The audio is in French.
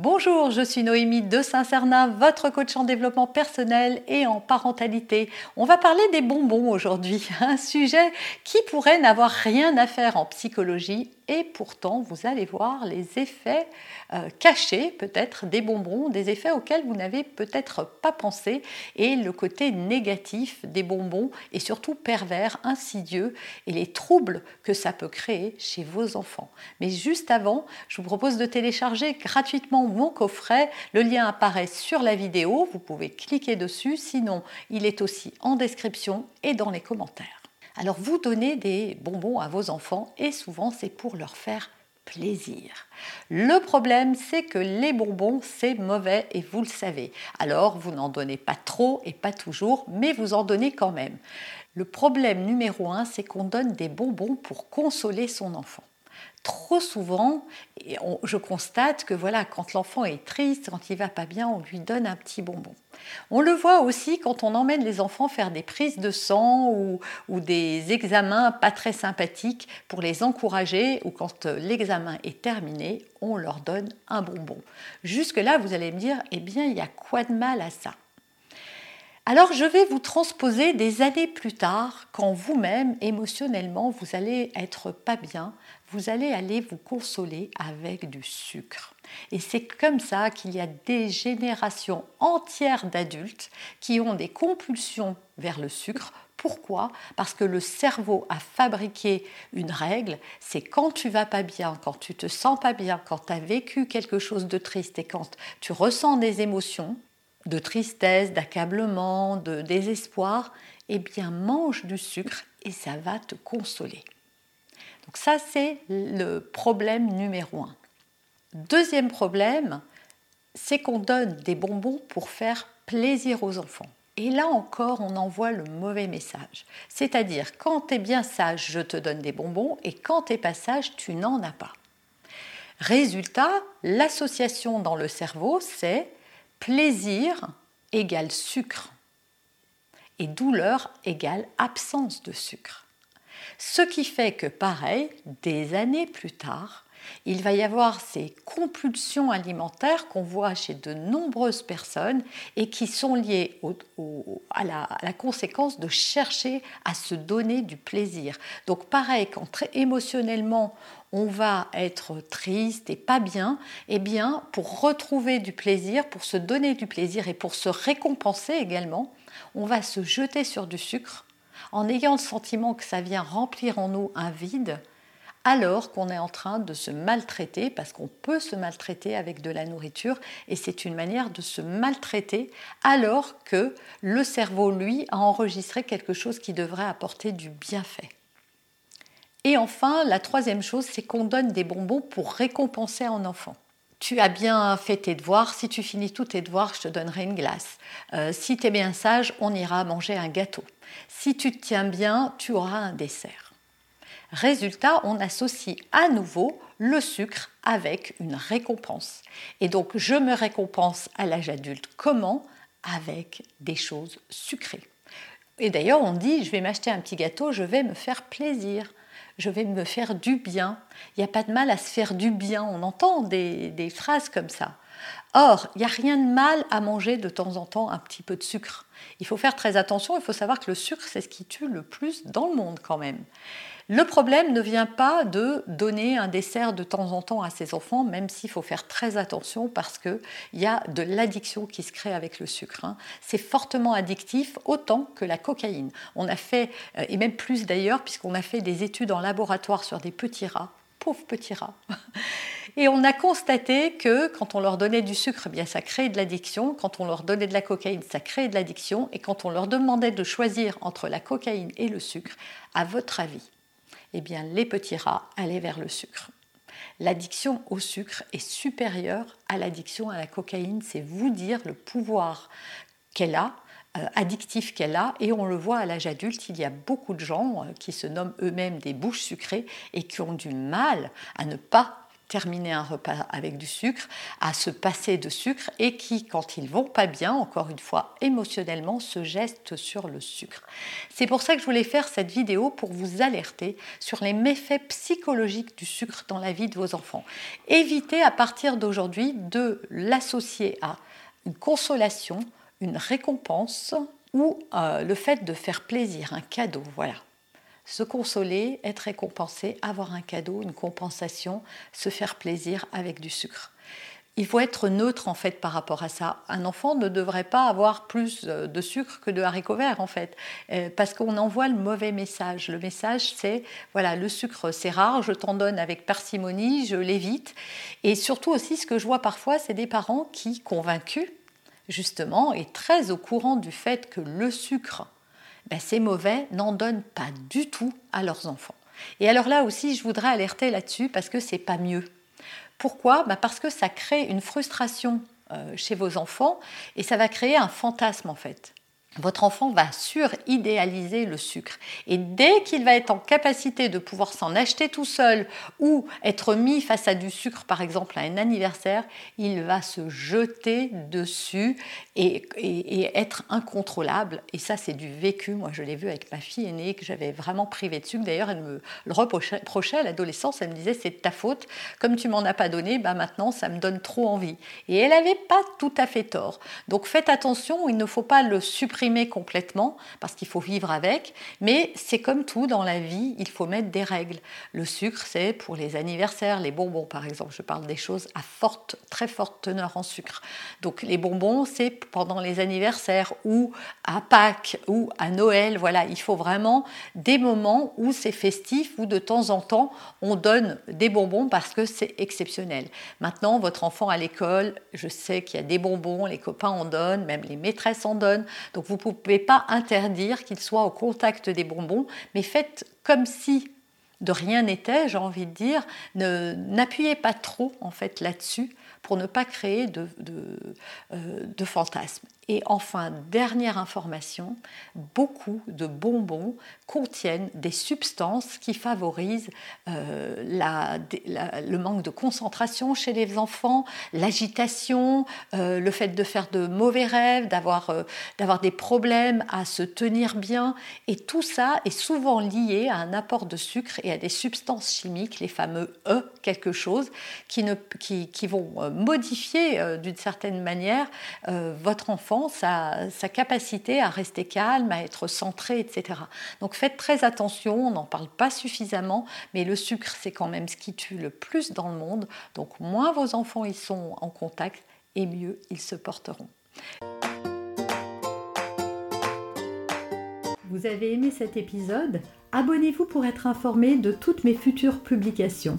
Bonjour, je suis Noémie de Saint-Cernin, votre coach en développement personnel et en parentalité. On va parler des bonbons aujourd'hui, un sujet qui pourrait n'avoir rien à faire en psychologie et pourtant vous allez voir les effets euh, cachés peut-être des bonbons, des effets auxquels vous n'avez peut-être pas pensé et le côté négatif des bonbons et surtout pervers, insidieux et les troubles que ça peut créer chez vos enfants. Mais juste avant, je vous propose de télécharger gratuitement mon coffret. Le lien apparaît sur la vidéo, vous pouvez cliquer dessus, sinon il est aussi en description et dans les commentaires. Alors vous donnez des bonbons à vos enfants et souvent c'est pour leur faire plaisir. Le problème, c'est que les bonbons, c'est mauvais et vous le savez. Alors, vous n'en donnez pas trop et pas toujours, mais vous en donnez quand même. Le problème numéro un, c'est qu'on donne des bonbons pour consoler son enfant trop souvent, je constate que voilà, quand l'enfant est triste, quand il va pas bien, on lui donne un petit bonbon. On le voit aussi quand on emmène les enfants faire des prises de sang ou, des examens pas très sympathiques pour les encourager ou quand euh, l'examen est terminé, on leur donne un bonbon. Jusque-là, vous allez me dire, eh bien, il y a quoi de mal à ça? Alors je vais vous transposer des années plus tard, quand vous-même, émotionnellement, vous allez être pas bien, vous allez aller vous consoler avec du sucre. Et c'est comme ça qu'il y a des générations entières d'adultes qui ont des compulsions vers le sucre. Pourquoi? Parce que le cerveau a fabriqué une règle, c'est quand tu vas pas bien, quand tu te sens pas bien, quand tu as vécu quelque chose de triste et quand tu ressens des émotions de tristesse, d'accablement, de désespoir, eh bien mange du sucre et ça va te consoler. Donc ça, c'est le problème numéro un. Deuxième problème, c'est qu'on donne des bonbons pour faire plaisir aux enfants. Et là encore, on envoie le mauvais message. C'est-à-dire, quand tu es bien sage, je te donne des bonbons, et quand tu pas sage, tu n'en as pas. Résultat, l'association dans le cerveau, c'est plaisir égale sucre et douleur égale absence de sucre. Ce qui fait que, pareil, des années plus tard, il va y avoir ces compulsions alimentaires qu'on voit chez de nombreuses personnes et qui sont liées à, la, conséquence de chercher à se donner du plaisir. Donc pareil, quand très émotionnellement on va être triste et pas bien, eh bien pour retrouver du plaisir, pour se donner du plaisir et pour se récompenser également, on va se jeter sur du sucre en ayant le sentiment que ça vient remplir en nous un vide, alors qu'on est en train de se maltraiter, parce qu'on peut se maltraiter avec de la nourriture, et c'est une manière de se maltraiter, alors que le cerveau, lui, a enregistré quelque chose qui devrait apporter du bienfait. Et enfin, la troisième chose, c'est qu'on donne des bonbons pour récompenser un enfant tu as bien fait tes devoirs, si tu finis tous tes devoirs, je te donnerai une glace. Euh, si tu es bien sage, on ira manger un gâteau. Si tu te tiens bien, tu auras un dessert. Résultat, on associe à nouveau le sucre avec une récompense. Et donc, je me récompense à l'âge adulte. Comment? Avec des choses sucrées. Et d'ailleurs, on dit, je vais m'acheter un petit gâteau, je vais me faire plaisir je vais me faire du bien. Il n'y a pas de mal à se faire du bien. On entend des, phrases comme ça. Or, il n'y a rien de mal à manger de temps en temps un petit peu de sucre. Il faut faire très attention, il faut savoir que le sucre, c'est ce qui tue le plus dans le monde quand même. Le problème ne vient pas de donner un dessert de temps en temps à ses enfants, même s'il faut faire très attention parce qu'il y a de l'addiction qui se crée avec le sucre. Hein. C'est fortement addictif, autant que la cocaïne. On a fait, euh, et même plus d'ailleurs, puisqu'on a fait des études en laboratoire sur des petits rats, pauvres petits rats. Et on a constaté que quand on leur donnait du sucre, eh bien ça créait de l'addiction. Quand on leur donnait de la cocaïne, ça créait de l'addiction. Et quand on leur demandait de choisir entre la cocaïne et le sucre, à votre avis, eh les petits rats allaient vers le sucre. L'addiction au sucre est supérieure à l'addiction à la cocaïne. C'est vous dire le pouvoir qu'elle a euh, addictif qu'elle a et on le voit à l'âge adulte, il y a beaucoup de gens euh, qui se nomment eux-mêmes des bouches sucrées et qui ont du mal à ne pas terminer un repas avec du sucre, à se passer de sucre et qui, quand ils vont pas bien, encore une fois émotionnellement, se gestent sur le sucre. C'est pour ça que je voulais faire cette vidéo pour vous alerter sur les méfaits psychologiques du sucre dans la vie de vos enfants. Évitez à partir d'aujourd'hui de l'associer à une consolation, une récompense ou euh, le fait de faire plaisir, un cadeau, voilà. Se consoler, être récompensé, avoir un cadeau, une compensation, se faire plaisir avec du sucre. Il faut être neutre en fait par rapport à ça. Un enfant ne devrait pas avoir plus euh, de sucre que de haricots verts en fait, euh, parce qu'on envoie le mauvais message. Le message c'est voilà le sucre c'est rare, je t'en donne avec parcimonie, je l'évite. Et surtout aussi ce que je vois parfois c'est des parents qui convaincus justement, est très au courant du fait que le sucre, ben, c'est mauvais, n'en donnent pas du tout à leurs enfants. Et alors là aussi, je voudrais alerter là-dessus parce que c'est pas mieux. Pourquoi? Ben, Parce que ça crée une frustration euh, chez vos enfants et ça va créer un fantasme en fait votre enfant va suridéaliser le sucre. Et dès qu'il va être en capacité de pouvoir s'en acheter tout seul ou être mis face à du sucre, par exemple à un anniversaire, il va se jeter dessus et, être incontrôlable. Et ça, c'est du vécu. Moi, je l'ai vu avec ma fille aînée que j'avais vraiment privé de sucre. D'ailleurs, elle me le reprochait à l'adolescence. Elle me disait, c'est ta faute. Comme tu m'en as pas donné, bah maintenant, ça me donne trop envie. Et elle n'avait pas tout à fait tort. Donc faites attention, il ne faut pas le supprimer complètement parce qu'il faut vivre avec, mais c'est comme tout dans la vie, il faut mettre des règles. Le sucre, c'est pour les anniversaires, les bonbons par exemple, je parle des choses à forte, très forte teneur en sucre. Donc les bonbons, c'est pendant les anniversaires ou à Pâques ou à Noël, voilà, il faut vraiment des moments où c'est festif, où de temps en temps on donne des bonbons parce que c'est exceptionnel. Maintenant, votre enfant à l'école, je sais qu'il y a des bonbons, les copains en donnent, même les maîtresses en donnent, donc vous ne pouvez pas interdire qu'il soit au contact des bonbons, mais faites comme si de rien n'était, j'ai envie de dire. N'appuyez pas trop en fait là-dessus pour ne pas créer de, euh, de fantasmes. Et enfin, dernière information, beaucoup de bonbons contiennent des substances qui favorisent euh, le manque de concentration chez les enfants, l'agitation, euh, le fait de faire de mauvais rêves, d'avoir euh, des problèmes à se tenir bien. Et tout ça est souvent lié à un apport de sucre et à des substances chimiques, les fameux E quelque chose, qui vont modifier d'une certaine manière votre enfant sa, capacité à rester calme, à être centré, etc. Donc faites très attention, on n'en parle pas suffisamment, mais le sucre, c'est quand même ce qui tue le plus dans le monde. Donc moins vos enfants y sont en contact, et mieux ils se porteront. Vous avez aimé cet épisode? Abonnez-vous pour être informé de toutes mes futures publications.